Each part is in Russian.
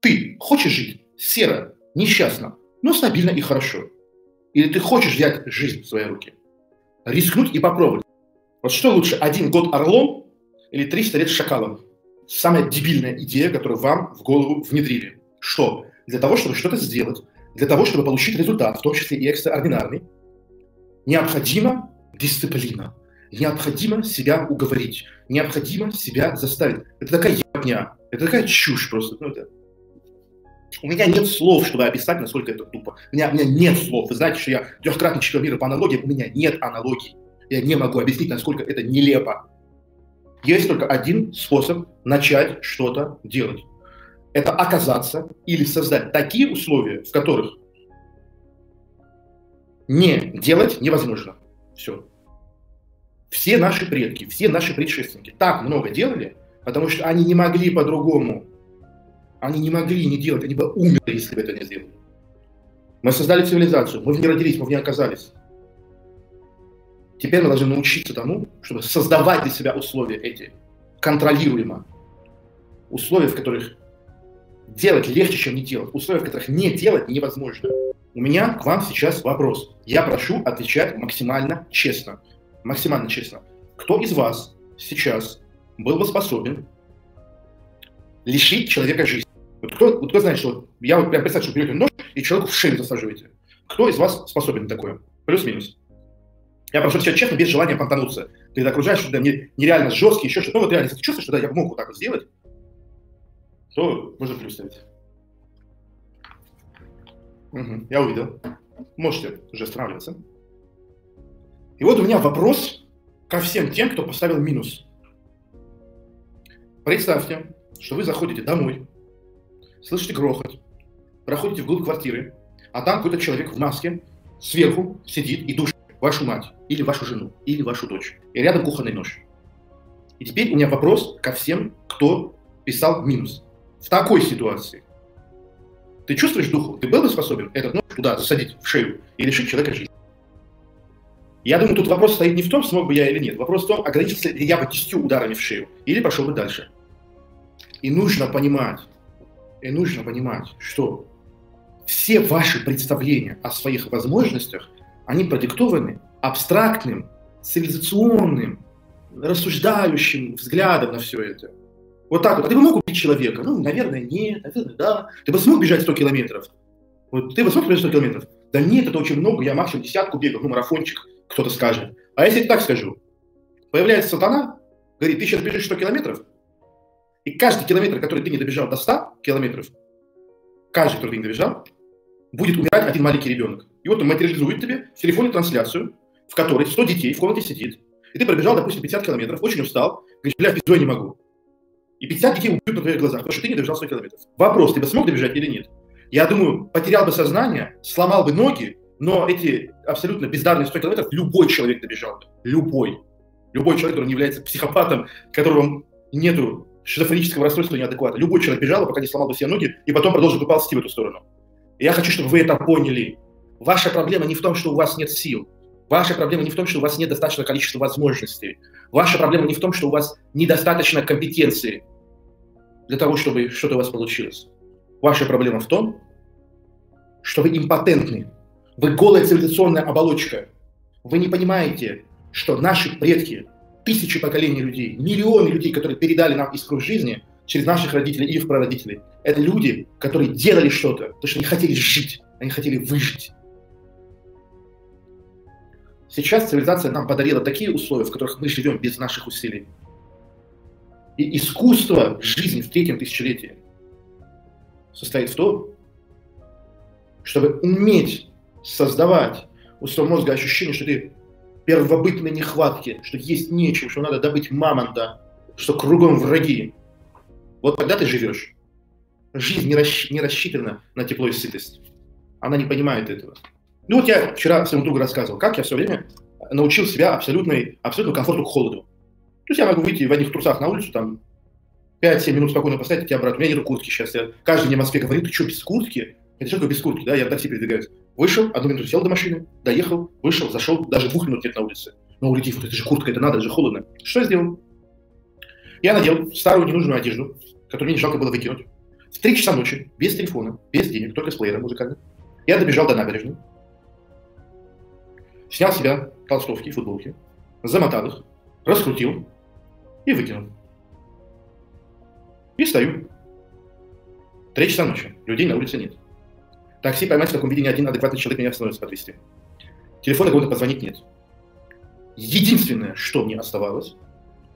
Ты хочешь жить серо, несчастно, но стабильно и хорошо? Или ты хочешь взять жизнь в свои руки? Рискнуть и попробовать. Вот что лучше, один год орлом или 300 лет шакалом? Самая дебильная идея, которую вам в голову внедрили. Что? Для того, чтобы что-то сделать, для того, чтобы получить результат, в том числе и экстраординарный, необходима дисциплина. Необходимо себя уговорить. Необходимо себя заставить. Это такая ебня. Это такая чушь просто. Ну, это... У меня нет слов, чтобы описать, насколько это тупо. У меня, у меня нет слов. Вы знаете, что я трехкратный чемпион мира по аналогии. У меня нет аналогий. Я не могу объяснить, насколько это нелепо. Есть только один способ начать что-то делать. Это оказаться или создать такие условия, в которых не делать невозможно. Все. Все наши предки, все наши предшественники так много делали, потому что они не могли по-другому. Они не могли не делать, они бы умерли, если бы это не сделали. Мы создали цивилизацию, мы в ней родились, мы в ней оказались. Теперь мы должны научиться тому, чтобы создавать для себя условия эти, контролируемо. Условия, в которых делать легче, чем не делать. Условия, в которых не делать невозможно. У меня к вам сейчас вопрос. Я прошу отвечать максимально честно. Максимально честно. Кто из вас сейчас был бы способен лишить человека жизни? Вот кто, вот кто знает, что я вот прям представьте, что берете нож и человеку в шею засаживаете. Кто из вас способен на такое? Плюс-минус. Я прошу отвечать честно, без желания понтануться. Ты окружаешь, что да, мне нереально жесткий, еще что-то. Ну вот реально, если ты чувствуешь, что да, я мог вот так вот сделать, то можно плюс. Угу, я увидел. Можете уже останавливаться. И вот у меня вопрос ко всем тем, кто поставил минус. Представьте, что вы заходите домой, слышите грохот, проходите вглубь квартиры, а там какой-то человек в маске сверху сидит и душит вашу мать, или вашу жену, или вашу дочь. И рядом кухонный нож. И теперь у меня вопрос ко всем, кто писал минус. В такой ситуации ты чувствуешь духу? Ты был бы способен этот нож туда засадить в шею и лишить человека жизни? Я думаю, тут вопрос стоит не в том, смог бы я или нет. Вопрос в том, ограничился ли я бы десятью ударами в шею или пошел бы дальше. И нужно понимать, и нужно понимать, что все ваши представления о своих возможностях – они продиктованы абстрактным, цивилизационным, рассуждающим взглядом на все это. Вот так вот. А ты бы мог убить человека? Ну, наверное, нет, наверное, да. Ты бы смог бежать 100 километров? Вот ты бы смог бежать 100 километров? Да нет, это очень много, я максимум десятку бегал, ну, марафончик, кто-то скажет. А если я так скажу? Появляется сатана, говорит, ты сейчас бежишь 100 километров, и каждый километр, который ты не добежал до 100 километров, каждый, который ты не добежал, будет умирать один маленький ребенок. И вот он материализует тебе в телефоне трансляцию, в которой 100 детей в комнате сидит, и ты пробежал, допустим, 50 километров, очень устал, говоришь, бля, пиздой не могу. И 50 детей убьют на твоих глазах, потому что ты не добежал 100 километров. Вопрос, ты бы смог добежать или нет? Я думаю, потерял бы сознание, сломал бы ноги, но эти абсолютно бездарные 100 километров любой человек добежал бы. Любой. Любой человек, который не является психопатом, которого нету шизофренического расстройства неадеквата. Любой человек бежал, пока не сломал бы все ноги, и потом продолжил бы ползти в эту сторону. И я хочу, чтобы вы это поняли. Ваша проблема не в том, что у вас нет сил. Ваша проблема не в том, что у вас нет достаточного количества возможностей. Ваша проблема не в том, что у вас недостаточно компетенции для того, чтобы что-то у вас получилось. Ваша проблема в том, что вы импотентны. Вы голая цивилизационная оболочка. Вы не понимаете, что наши предки, тысячи поколений людей, миллионы людей, которые передали нам искру жизни через наших родителей и их прародителей, это люди, которые делали что-то, потому что они хотели жить, они хотели выжить. Сейчас цивилизация нам подарила такие условия, в которых мы живем без наших усилий. И искусство жизни в третьем тысячелетии состоит в том, чтобы уметь создавать у своего мозга ощущение, что ты первобытной нехватки, что есть нечем, что надо добыть мамонта, что кругом враги. Вот тогда ты живешь. Жизнь не, расщ... не рассчитана на тепло и сытость. Она не понимает этого. Ну вот я вчера своему другу рассказывал, как я все время научил себя абсолютной, абсолютному комфорту к холоду. То есть я могу выйти в одних трусах на улицу, там, 5-7 минут спокойно поставить, идти обратно. У меня нет куртки сейчас. Я, каждый день в Москве говорит, ты что, без куртки? Это что такое без куртки, да? Я в такси передвигаюсь. Вышел, одну минуту сел до машины, доехал, вышел, зашел, даже двух минут нет на улице. Но улетев, вот это же куртка, это надо, это же холодно. Что я сделал? Я надел старую ненужную одежду, которую мне не жалко было выкинуть. В 3 часа ночи, без телефона, без денег, только с плеером музыкальным, я добежал до набережной, снял с себя толстовки и футболки, замотал их, раскрутил и выкинул. И стою. Три часа ночи. Людей на улице нет. Такси поймать в таком виде ни один адекватный человек меня остановится подвести. Телефона кому-то позвонить нет. Единственное, что мне оставалось,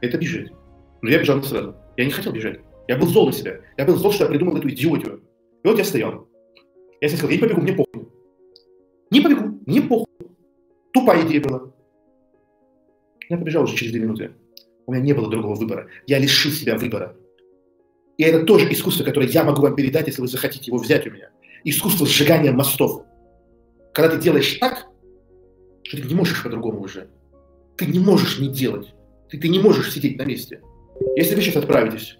это бежать. Но я бежал не сразу. Я не хотел бежать. Я был зол на себя. Я был зол, что я придумал эту идиотию. И вот я стоял. Я себе сказал, я не побегу, мне похуй. Не побегу, мне похуй. Тупая идея была. Я побежал уже через две минуты. У меня не было другого выбора. Я лишил себя выбора. И это тоже искусство, которое я могу вам передать, если вы захотите его взять у меня. Искусство сжигания мостов. Когда ты делаешь так, что ты не можешь по-другому уже. Ты не можешь не делать. Ты, ты не можешь сидеть на месте. Если вы сейчас отправитесь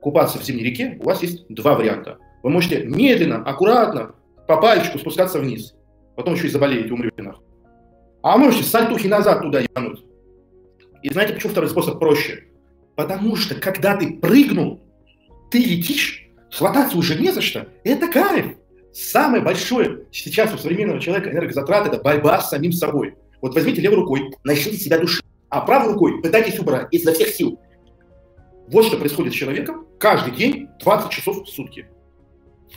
купаться в зимней реке, у вас есть два варианта. Вы можете медленно, аккуратно, по пальчику спускаться вниз. Потом еще и заболеете, умрете нахуй. А можете сальтухи назад туда ебануть. И знаете, почему второй способ проще? Потому что, когда ты прыгнул, ты летишь, хвататься уже не за что. Это кайф. Самое большое сейчас у современного человека энергозатрат – это борьба с самим собой. Вот возьмите левой рукой, начните себя душить, а правой рукой пытайтесь убрать изо всех сил. Вот что происходит с человеком каждый день 20 часов в сутки.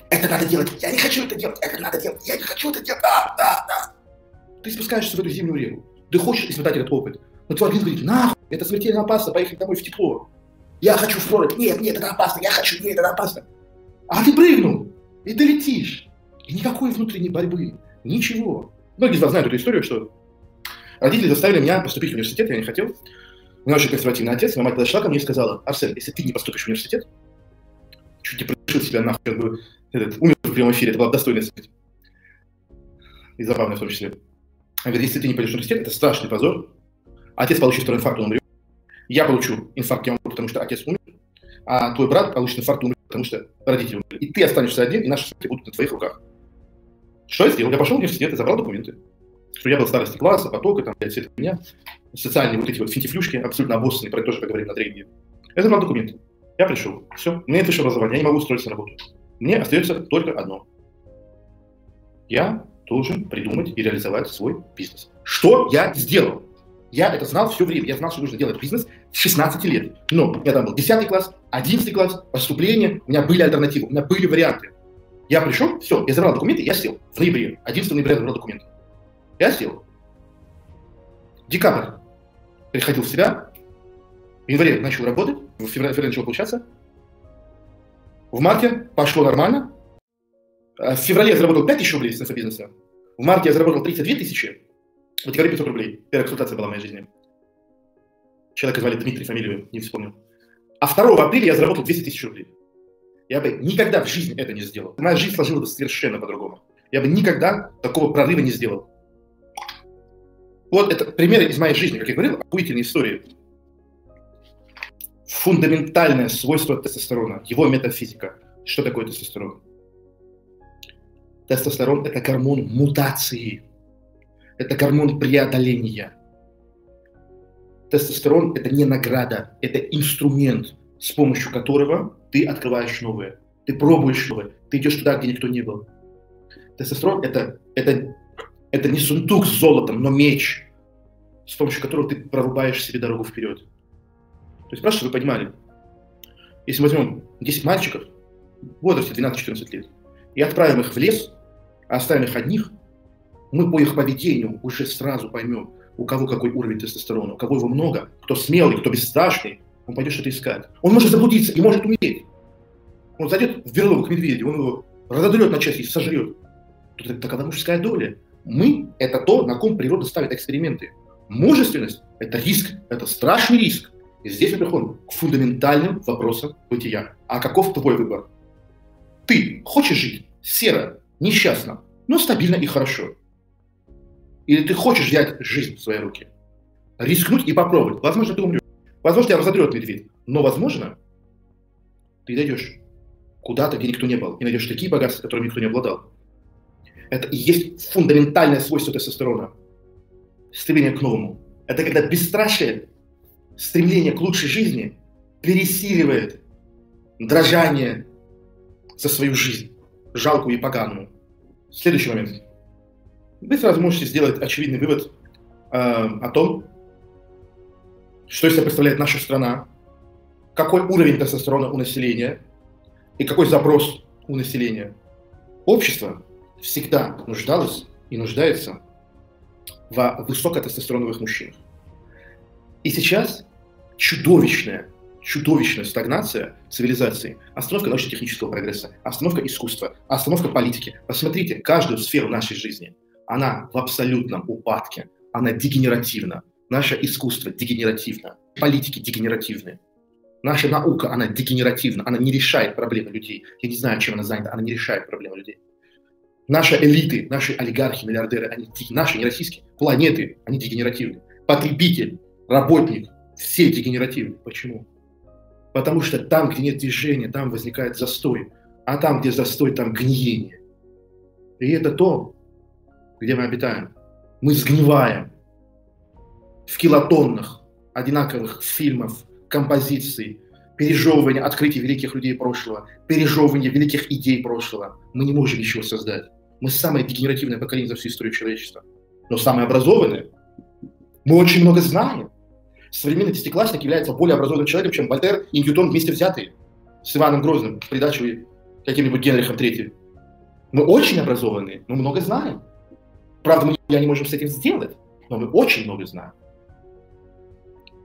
Это надо делать. Я не хочу это делать. Это надо делать. Я не хочу это делать. Да, да, да. Ты спускаешься в эту зимнюю реку. Ты хочешь испытать этот опыт. Но твой организм говорит, нахуй, это смертельно опасно, поехать домой в тепло. Я хочу в. Нет, нет, это опасно. Я хочу. Нет, это опасно. А ты прыгнул, и ты летишь. И никакой внутренней борьбы. Ничего. Многие из вас знают эту историю, что родители заставили меня поступить в университет, я не хотел. У меня очень консервативный отец, моя мать подошла ко мне и сказала, Арсен, если ты не поступишь в университет, чуть не пришил себя нахуй, как бы этот, умер в прямом эфире, это была достойная смерть. И забавная в том числе. Она говорит, если ты не пойдешь в университет, это страшный позор. Отец получит второй инфаркт, он умрет. Я получу инфаркт, я умру, потому что отец умер. А твой брат получит инфаркт, умрет, потому что родители умерли. И ты останешься один, и наши смерти будут на твоих руках. Что я сделал? Я пошел в университет и забрал документы. Что я был в старости класса, потока, там, все это меня социальные вот эти вот финтифлюшки, абсолютно обоссанные, про это тоже поговорим на тренинге. Я забрал документы. Я пришел. Все. У меня нет высшего образования, я не могу устроиться на работу. Мне остается только одно. Я должен придумать и реализовать свой бизнес. Что я сделал? Я это знал все время. Я знал, что нужно делать бизнес с 16 лет. Но я там был 10 класс, 11 класс, поступление, у меня были альтернативы, у меня были варианты. Я пришел, все, я забрал документы, я сел в ноябре. 11 ноября я забрал документы. Я сел. Декабрь приходил в себя, в январе начал работать, в феврале, начал получаться, в марте пошло нормально, а в феврале я заработал 5 тысяч рублей с бизнеса, в марте я заработал 32 тысячи, в декабре 500 рублей. Первая консультация была в моей жизни. Человека звали Дмитрий, фамилию не вспомнил. А 2 апреля я заработал 200 тысяч рублей. Я бы никогда в жизни это не сделал. Моя жизнь сложилась бы совершенно по-другому. Я бы никогда такого прорыва не сделал. Вот это примеры из моей жизни, как я говорил, охуительные истории. Фундаментальное свойство тестостерона, его метафизика. Что такое тестостерон? Тестостерон – это гормон мутации. Это гормон преодоления. Тестостерон – это не награда, это инструмент, с помощью которого ты открываешь новое. Ты пробуешь новое. Ты идешь туда, где никто не был. Тестостерон это, это, это не сундук с золотом, но меч, с помощью которого ты прорубаешь себе дорогу вперед. То есть просто, чтобы вы понимали, если мы возьмем 10 мальчиков в возрасте 12-14 лет и отправим их в лес, а оставим их одних, мы по их поведению уже сразу поймем, у кого какой уровень тестостерона, у кого его много, кто смелый, кто бесстрашный, он пойдет что-то искать. Он может заблудиться и может умереть. Он зайдет в берлогу к медведю, он его разодрет на части и сожрет. Тут это такова мужская доля. Мы – это то, на ком природа ставит эксперименты. Мужественность – это риск, это страшный риск. И здесь мы приходим к фундаментальным вопросам бытия. А каков твой выбор? Ты хочешь жить серо, несчастно, но стабильно и хорошо? Или ты хочешь взять жизнь в свои руки? Рискнуть и попробовать. Возможно, ты умрешь. Возможно, тебя разодрет медведь. Но, возможно, ты дойдешь куда-то, где никто не был, и найдешь такие богатства, которыми никто не обладал. Это и есть фундаментальное свойство тестостерона. Стремление к новому. Это когда бесстрашие, стремление к лучшей жизни пересиливает дрожание, за свою жизнь, жалкую и поганую. Следующий момент. Вы сразу можете сделать очевидный вывод э, о том, что из себя представляет наша страна, какой уровень тестостерона у населения и какой запрос у населения. Общество всегда нуждалось и нуждается в высокотестостероновых мужчинах. И сейчас чудовищная, чудовищная стагнация цивилизации, остановка научно-технического прогресса, остановка искусства, остановка политики. Посмотрите, каждую сферу нашей жизни, она в абсолютном упадке, она дегенеративна. Наше искусство дегенеративно, политики дегенеративны. Наша наука, она дегенеративна, она не решает проблемы людей. Я не знаю, чем она занята, она не решает проблемы людей. Наши элиты, наши олигархи, миллиардеры, они, наши, не российские, планеты, они дегенеративны. Потребитель, работник, все дегенеративны. Почему? Потому что там, где нет движения, там возникает застой. А там, где застой, там гниение. И это то, где мы обитаем. Мы сгниваем в килотоннах одинаковых фильмов, композиций, пережевывания открытий великих людей прошлого, пережевывания великих идей прошлого. Мы не можем ничего создать. Мы самое дегенеративное поколение за всю историю человечества. Но самое образованное. Мы очень много знаем. Современный десятиклассник является более образованным человеком, чем Вольтер и Ньютон вместе взятые с Иваном Грозным, придачу каким-нибудь Генрихом III. Мы очень образованные, но много знаем. Правда, мы не можем с этим сделать, но мы очень много знаем.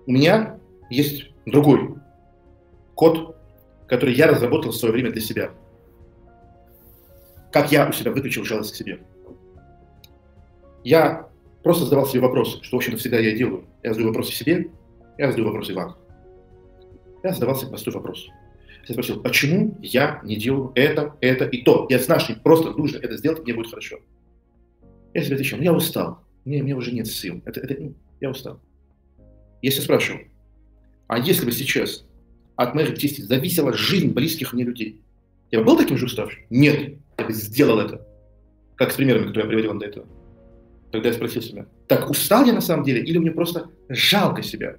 У меня есть другой код, который я разработал в свое время для себя. Как я у себя выключил жалость к себе. Я просто задавал себе вопрос, что, в общем-то, всегда я делаю. Я задаю вопросы себе, я задаю вопросы вам. Я задавал себе простой вопрос. Я спросил, почему я не делаю это, это и то? Я знаю, что просто нужно это сделать, мне будет хорошо. Я себе отвечал, ну я устал, мне, мне уже нет сил, это, это, ну, я устал. Если спрашиваю, а если бы сейчас от моих действий зависела жизнь близких мне людей, я бы был таким же уставшим? Нет, я бы сделал это. Как с примерами, которые я приводил до этого. Тогда я спросил себя, так устал я на самом деле, или мне просто жалко себя?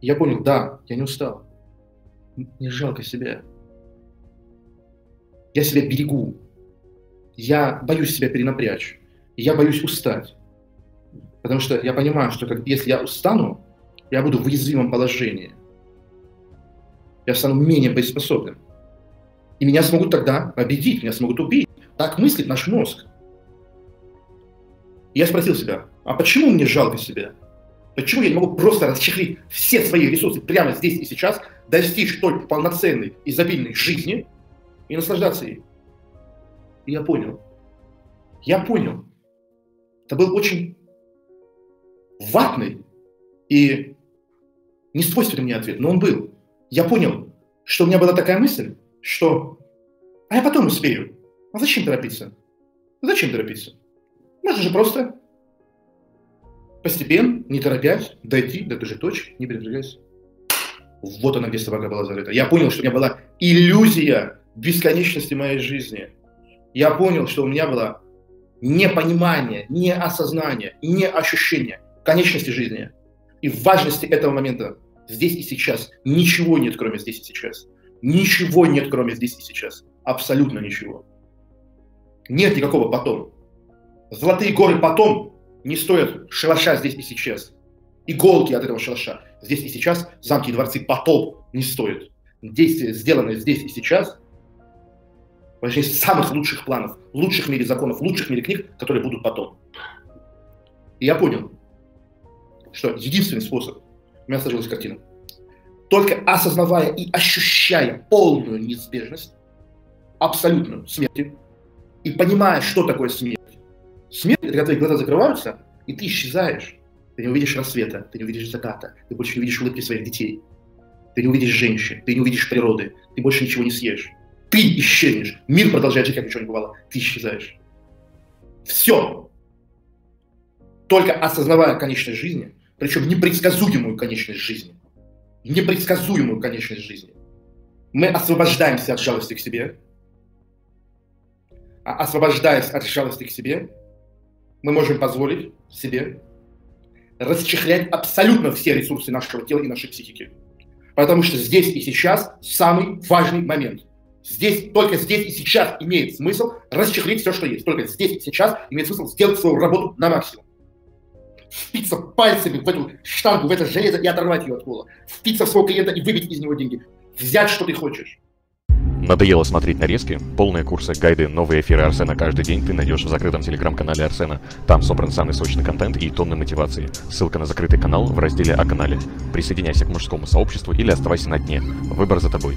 Я понял, да, я не устал. Мне жалко себя. Я себя берегу. Я боюсь себя перенапрячь. Я боюсь устать. Потому что я понимаю, что как, если я устану, я буду в уязвимом положении. Я стану менее боеспособным. И меня смогут тогда победить, меня смогут убить. Так мыслит наш мозг. И я спросил себя, а почему мне жалко себя? Почему я не могу просто расчехлить все свои ресурсы прямо здесь и сейчас, достичь той полноценной, изобильной жизни и наслаждаться ей? И я понял. Я понял. Это был очень ватный и не свойственный мне ответ, но он был. Я понял, что у меня была такая мысль, что «а я потом успею». А зачем торопиться? Зачем торопиться? Можно же просто постепенно, не торопясь, дойти до той же точки, не передвигаясь. Вот она, где собака была зарыта. Я понял, что у меня была иллюзия бесконечности моей жизни. Я понял, что у меня было непонимание, не осознание, не ощущение конечности жизни и важности этого момента здесь и сейчас. Ничего нет, кроме здесь и сейчас. Ничего нет, кроме здесь и сейчас. Абсолютно ничего. Нет никакого потом. Золотые горы потом не стоят шалаша здесь и сейчас. Иголки от этого шалаша здесь и сейчас, замки и дворцы потом не стоят. Действия, сделанные здесь и сейчас, важнее самых лучших планов, лучших в мире законов, лучших в мире книг, которые будут потом. И я понял, что единственный способ, у меня сложилась картина, только осознавая и ощущая полную неизбежность, абсолютную смерти, и понимая, что такое смерть. Смерть – это когда твои глаза закрываются, и ты исчезаешь. Ты не увидишь рассвета, ты не увидишь заката, ты больше не увидишь улыбки своих детей, ты не увидишь женщин, ты не увидишь природы, ты больше ничего не съешь. Ты исчезнешь. Мир продолжает жить, как ничего не бывало. Ты исчезаешь. Все. Только осознавая конечность жизни, причем непредсказуемую конечность жизни, непредсказуемую конечность жизни, мы освобождаемся от жалости к себе, а освобождаясь от жалости к себе, мы можем позволить себе расчехлять абсолютно все ресурсы нашего тела и нашей психики. Потому что здесь и сейчас самый важный момент. Здесь, только здесь и сейчас имеет смысл расчехлить все, что есть. Только здесь и сейчас имеет смысл сделать свою работу на максимум. Впиться пальцами в эту штангу, в это железо и оторвать ее от пола. Впиться в своего клиента и выбить из него деньги. Взять, что ты хочешь. Надоело смотреть нарезки? Полные курсы, гайды, новые эфиры Арсена каждый день ты найдешь в закрытом телеграм-канале Арсена. Там собран самый сочный контент и тонны мотивации. Ссылка на закрытый канал в разделе о канале. Присоединяйся к мужскому сообществу или оставайся на дне. Выбор за тобой.